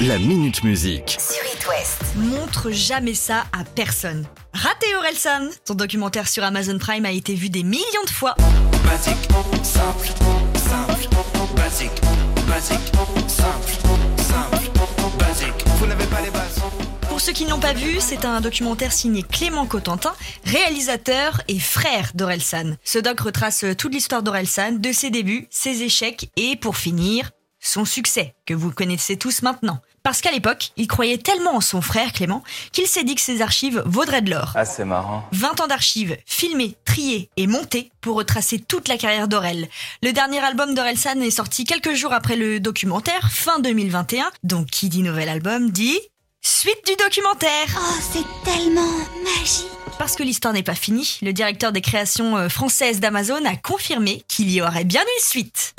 La Minute Musique. sur It West. Montre jamais ça à personne. Raté Orelsan Son documentaire sur Amazon Prime a été vu des millions de fois. Basique, simple, simple, basique, basique, simple, simple, basique. Vous n'avez pas les bases. Pour ceux qui ne l'ont pas vu, c'est un documentaire signé Clément Cotentin, réalisateur et frère d'Orelsan. Ce doc retrace toute l'histoire d'Orelsan, de ses débuts, ses échecs et, pour finir, son succès, que vous connaissez tous maintenant. Parce qu'à l'époque, il croyait tellement en son frère Clément qu'il s'est dit que ses archives vaudraient de l'or. Ah, c'est marrant. 20 ans d'archives, filmées, triées et montées pour retracer toute la carrière d'Aurel. Le dernier album d'Orelsan est sorti quelques jours après le documentaire, fin 2021. Donc qui dit nouvel album dit suite du documentaire. Oh, c'est tellement magique. Parce que l'histoire n'est pas finie, le directeur des créations euh, françaises d'Amazon a confirmé qu'il y aurait bien une suite.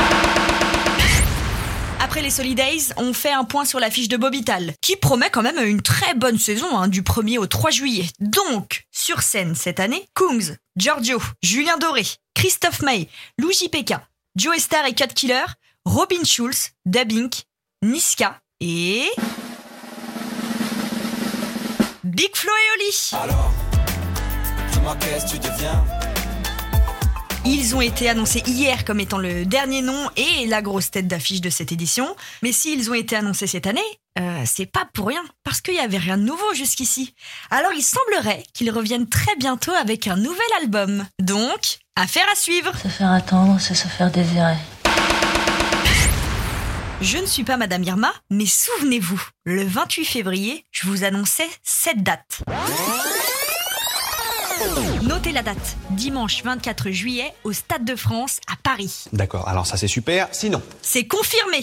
Après les Solidays, on fait un point sur l'affiche de Bobital, qui promet quand même une très bonne saison hein, du 1er au 3 juillet. Donc, sur scène cette année, Kungs, Giorgio, Julien Doré, Christophe May, Lou JPK, Joe Star et Cut Killer, Robin Schulz, Dabink, Niska et... Big Flo et Oli Alors, tu deviens? Ils ont été annoncés hier comme étant le dernier nom et la grosse tête d'affiche de cette édition. Mais s'ils ont été annoncés cette année, euh, c'est pas pour rien, parce qu'il y avait rien de nouveau jusqu'ici. Alors il semblerait qu'ils reviennent très bientôt avec un nouvel album. Donc, affaire à suivre. Se faire attendre, c'est se faire désirer. Je ne suis pas Madame Irma, mais souvenez-vous, le 28 février, je vous annonçais cette date. Notez la date, dimanche 24 juillet, au Stade de France, à Paris. D'accord, alors ça c'est super. Sinon, C'est confirmé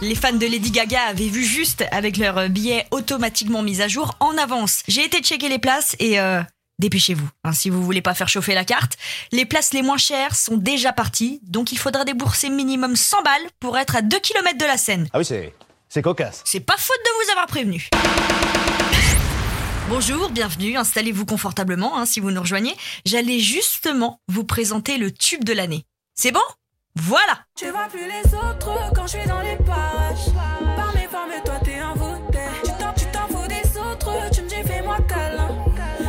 Les fans de Lady Gaga avaient vu juste avec leur billet automatiquement mis à jour en avance. J'ai été checker les places et euh, dépêchez-vous hein, si vous voulez pas faire chauffer la carte. Les places les moins chères sont déjà parties, donc il faudra débourser minimum 100 balles pour être à 2 km de la scène. ah oui c'est c'est cocasse. C'est pas faute de avoir prévenu. Bonjour, bienvenue, installez-vous confortablement hein, si vous nous rejoignez. J'allais justement vous présenter le tube de l'année. C'est bon? Voilà Tu vois plus les autres quand je suis dans les parages. Par mes formes, toi t'es envoûté. Tu t'en, tu t'en fous des autres, tu me dis fais-moi câlin.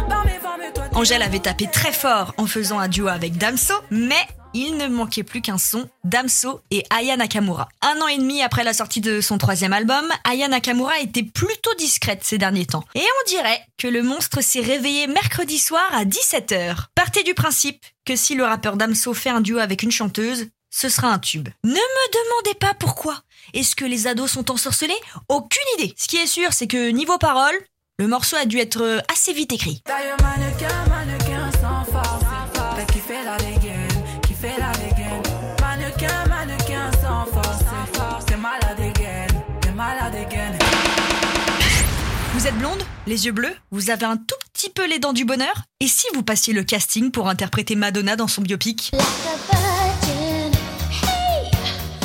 Par mes formes, toi t'es Angèle avait tapé très fort en faisant un duo avec Damso, mais il ne manquait plus qu'un son, Damso et Aya Nakamura. Un an et demi après la sortie de son troisième album, Aya Nakamura était plutôt discrète ces derniers temps. Et on dirait que le monstre s'est réveillé mercredi soir à 17h. Partez du principe que si le rappeur Damso fait un duo avec une chanteuse, ce sera un tube. Ne me demandez pas pourquoi. Est-ce que les ados sont ensorcelés? Aucune idée. Ce qui est sûr, c'est que niveau parole, le morceau a dû être euh, assez vite écrit. Mannequin, mannequin sans force. Fait la dégaine, qui fait la dégaine. Mannequin, mannequin sans force. T'es malade dégaine, t'es malade dégaine. Vous êtes blonde, les yeux bleus, vous avez un tout petit peu les dents du bonheur? Et si vous passiez le casting pour interpréter Madonna dans son biopic?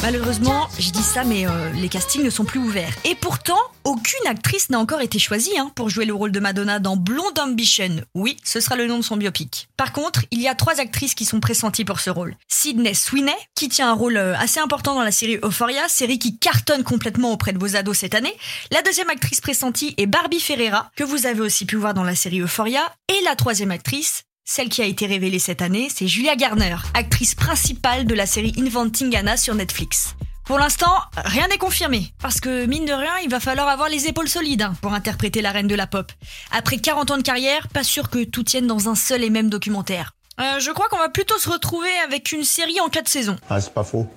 Malheureusement, je dis ça, mais euh, les castings ne sont plus ouverts. Et pourtant, aucune actrice n'a encore été choisie hein, pour jouer le rôle de Madonna dans Blonde Ambition. Oui, ce sera le nom de son biopic. Par contre, il y a trois actrices qui sont pressenties pour ce rôle. Sydney Sweeney, qui tient un rôle euh, assez important dans la série Euphoria, série qui cartonne complètement auprès de vos ados cette année. La deuxième actrice pressentie est Barbie Ferreira, que vous avez aussi pu voir dans la série Euphoria. Et la troisième actrice, celle qui a été révélée cette année, c'est Julia Garner, actrice principale de la série Inventing Anna sur Netflix. Pour l'instant, rien n'est confirmé, parce que mine de rien, il va falloir avoir les épaules solides hein, pour interpréter la reine de la pop. Après 40 ans de carrière, pas sûr que tout tienne dans un seul et même documentaire. Euh, je crois qu'on va plutôt se retrouver avec une série en 4 saisons. Ah c'est pas faux.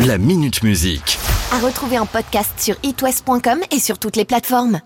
La Minute Musique. À retrouver en podcast sur itwest.com et sur toutes les plateformes.